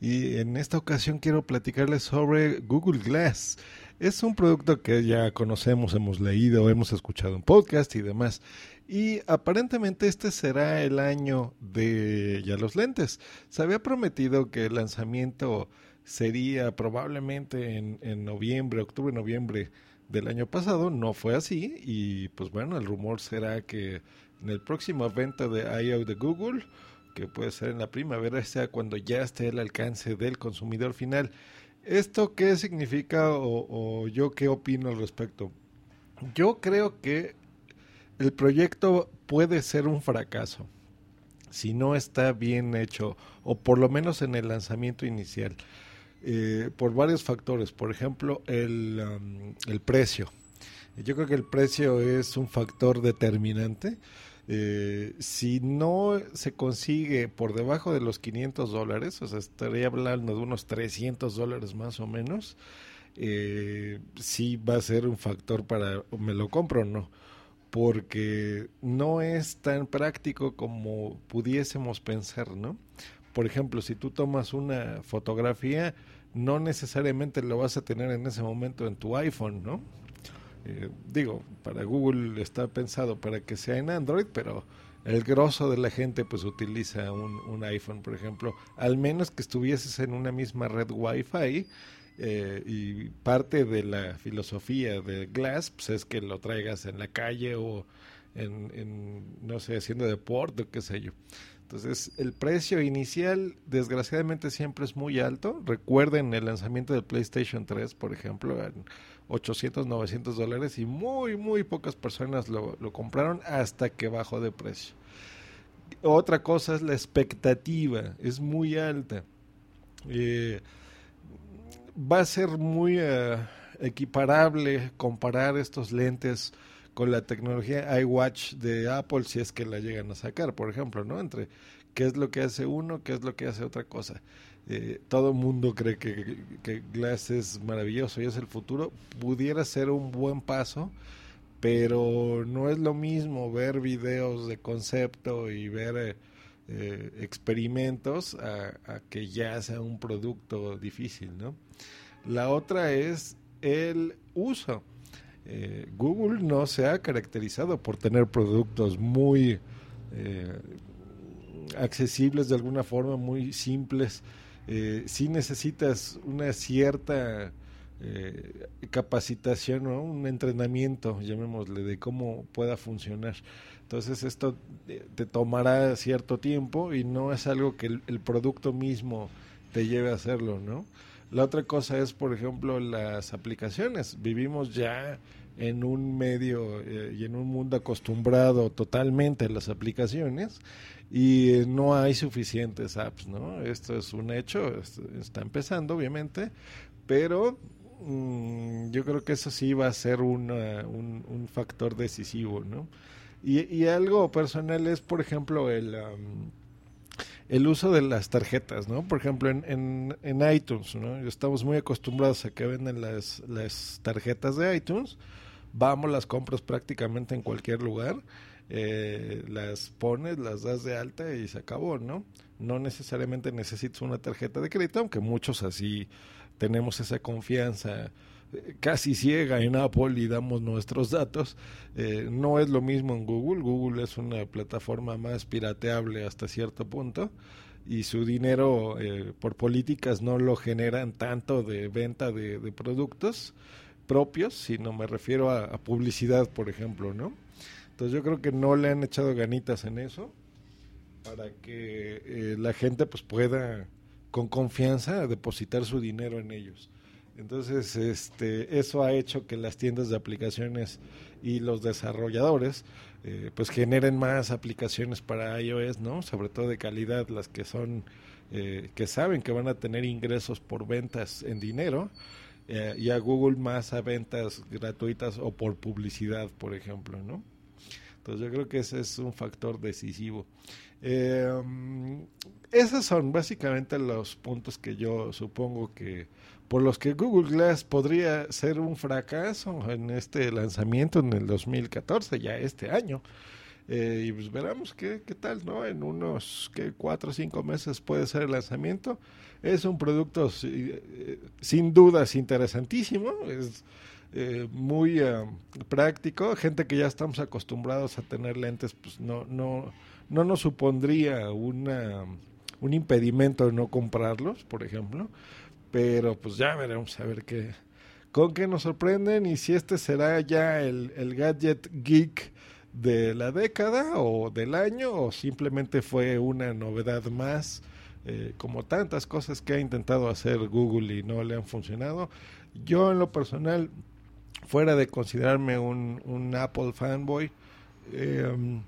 Y en esta ocasión quiero platicarles sobre Google Glass. Es un producto que ya conocemos, hemos leído, hemos escuchado en podcast y demás. Y aparentemente este será el año de ya los lentes. Se había prometido que el lanzamiento sería probablemente en, en noviembre, octubre, noviembre del año pasado. No fue así. Y pues bueno, el rumor será que en el próximo evento de I.O. de Google, que puede ser en la primavera, sea cuando ya esté al alcance del consumidor final. ¿Esto qué significa o, yo qué opino al respecto? Yo creo que el proyecto puede ser un fracaso si no está bien hecho o por lo menos en el lanzamiento inicial eh, por varios factores. Por ejemplo, el, um, el precio. Yo creo que el precio es un factor determinante. Eh, si no se consigue por debajo de los 500 dólares, o sea, estaría hablando de unos 300 dólares más o menos, eh, sí va a ser un factor para me lo compro o no, porque no es tan práctico como pudiésemos pensar, ¿no? Por ejemplo, si tú tomas una fotografía, no necesariamente lo vas a tener en ese momento en tu iPhone, ¿no? Eh, digo, para Google está pensado para que sea en Android, pero el grosso de la gente pues utiliza un, iPhone, por ejemplo, al menos que estuvieses en una misma red Wi-Fi. Eh, y parte de la filosofía de Glass pues, es que lo traigas en la calle o en, en, no sé, haciendo deporte o qué sé yo. Entonces, el precio inicial, desgraciadamente, siempre es muy alto. Recuerden el lanzamiento del PlayStation 3, por ejemplo, en 800, 900 dólares y muy, muy pocas personas lo, compraron hasta que bajó de precio. Otra cosa es la expectativa, es muy alta. Eh, va a ser muy uh, equiparable comparar estos lentes con la tecnología iWatch de Apple si es que la llegan a sacar, por ejemplo, ¿no? Entre qué es lo que hace uno, qué es lo que hace otra cosa. Eh, todo mundo cree que, Glass es maravilloso y es el futuro. Pudiera ser un buen paso, pero no es lo mismo ver videos de concepto y ver eh, eh, experimentos a, a, que ya sea un producto difícil, ¿no? La otra es el uso. Eh, Google no se ha caracterizado por tener productos muy accesibles de alguna forma, muy simples. Eh, si necesitas una cierta eh, capacitación, ¿no? un entrenamiento, llamémosle, de cómo pueda funcionar. Entonces esto te tomará cierto tiempo y no es algo que el producto mismo te lleve a hacerlo, ¿no? La otra cosa es, por ejemplo, las aplicaciones. Vivimos ya en un medio eh, y en un mundo acostumbrado totalmente a las aplicaciones y no hay suficientes apps, ¿no? Esto es un hecho, está empezando obviamente, pero mmm, yo creo que eso sí va a ser una, un, un, factor decisivo, ¿no? Y, y, algo personal es, por ejemplo, el... Um, el uso de las tarjetas, ¿no? Por ejemplo, en, en, en iTunes, ¿no? Estamos muy acostumbrados a que venden las, las tarjetas de iTunes, vamos, las compras prácticamente en cualquier lugar, eh, las pones, las das de alta y se acabó, ¿no? No necesariamente necesitas una tarjeta de crédito, aunque muchos así tenemos esa confianza casi ciega en Apple y damos nuestros datos. Eh, no es lo mismo en Google. Google es una plataforma más pirateable hasta cierto punto y su dinero eh, por políticas no lo generan tanto de venta de, productos propios, sino me refiero a, a, publicidad, por ejemplo, ¿no? Entonces yo creo que no le han echado ganitas en eso para que eh, la gente pues pueda con confianza depositar su dinero en ellos. Entonces, este, eso ha hecho que las tiendas de aplicaciones y los desarrolladores eh, pues generen más aplicaciones para iOS, ¿no? Sobre todo de calidad, las que son eh, que saben que van a tener ingresos por ventas en dinero eh, y a Google más a ventas gratuitas o por publicidad, por ejemplo, ¿no? Entonces yo creo que ese es un factor decisivo. Eh, esos son básicamente los puntos que yo supongo que por los que Google Glass podría ser un fracaso en este lanzamiento en el 2014, ya este año. Eh, y pues veremos qué, qué tal, ¿no? En unos que cuatro o cinco meses puede ser el lanzamiento. Es un producto eh, sin dudas interesantísimo, es eh, muy eh, práctico. Gente que ya estamos acostumbrados a tener lentes, pues no, no, no nos supondría una, un impedimento de no comprarlos, por ejemplo. Pero pues ya veremos a ver qué, con qué nos sorprenden y si este será ya el, el gadget geek de la década o del año o simplemente fue una novedad más eh, como tantas cosas que ha intentado hacer Google y no le han funcionado. Yo en lo personal, fuera de considerarme un, un Apple fanboy, eh,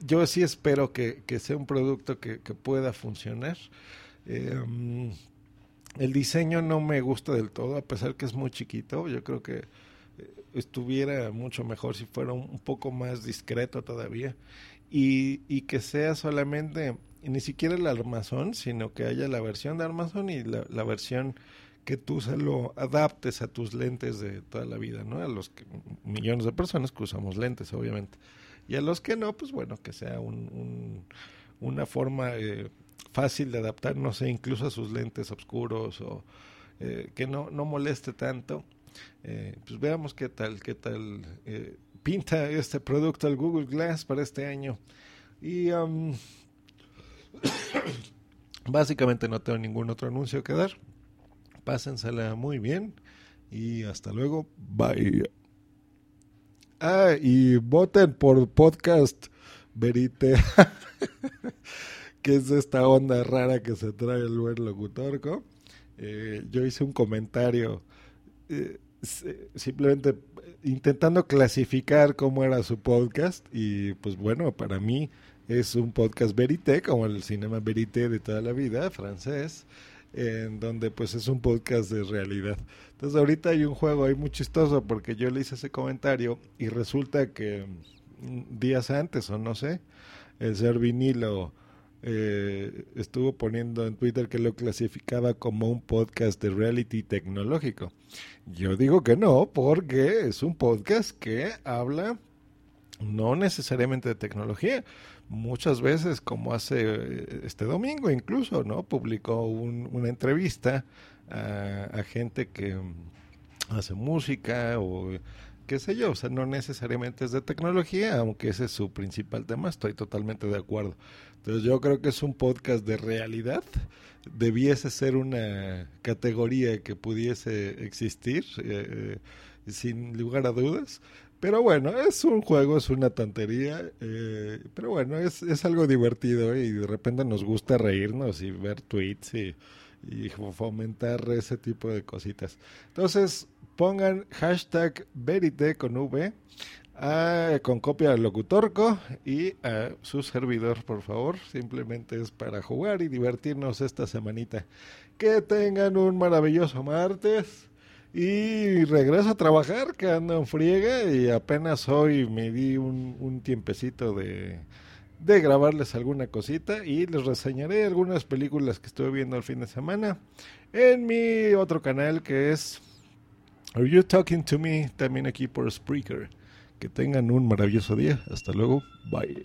yo sí espero que, que sea un producto que, que pueda funcionar. Eh, el diseño no me gusta del todo, a pesar que es muy chiquito. Yo creo que estuviera mucho mejor si fuera un, un poco más discreto todavía. Y, y, que sea solamente, ni siquiera el armazón, sino que haya la versión de armazón y la, la versión que tú se lo adaptes a tus lentes de toda la vida, ¿no? A los que, millones de personas que usamos lentes, obviamente. Y a los que no, pues bueno, que sea un, un, una forma eh, fácil de adaptar, no sé, incluso a sus lentes oscuros o eh, que no, moleste tanto. Eh, pues veamos qué tal, qué tal pinta este producto al Google Glass para este año. Y um, básicamente no tengo ningún otro anuncio que dar. Pásensela muy bien y hasta luego. Bye. Ah, y voten por podcast Verite, que es esta onda rara que se trae el buen locutorco. Eh, yo hice un comentario eh, simplemente intentando clasificar cómo era su podcast y pues bueno, para mí es un podcast verité, como el cinema verité de toda la vida, francés, en donde pues es un podcast de realidad. Entonces ahorita hay un juego ahí muy chistoso porque yo le hice ese comentario y resulta que días antes o no sé, el ser vinilo eh, estuvo poniendo en Twitter que lo clasificaba como un podcast de reality tecnológico. Yo digo que no, porque es un podcast que habla no necesariamente de tecnología. Muchas veces, como hace este domingo incluso, ¿no? Publicó un, una entrevista a, gente que hace música o qué sé yo, o sea, no necesariamente es de tecnología, aunque ese es su principal tema, estoy totalmente de acuerdo. Entonces yo creo que es un podcast de realidad, debiese ser una categoría que pudiese existir, eh, sin lugar a dudas. Pero bueno, es un juego, es una tontería, eh, pero bueno, es, es algo divertido y de repente nos gusta reírnos y ver tweets y, y fomentar ese tipo de cositas. Entonces, pongan hashtag Verite con V, con copia del locutorco y a su servidor, por favor. Simplemente es para jugar y divertirnos esta semanita. Que tengan un maravilloso martes. Y regreso a trabajar, que ando en friega y apenas hoy me di un, un tiempecito de, de grabarles alguna cosita y les reseñaré algunas películas que estuve viendo el fin de semana en mi otro canal que es Are You Talking to Me? También aquí por Spreaker. Que tengan un maravilloso día. Hasta luego. Bye.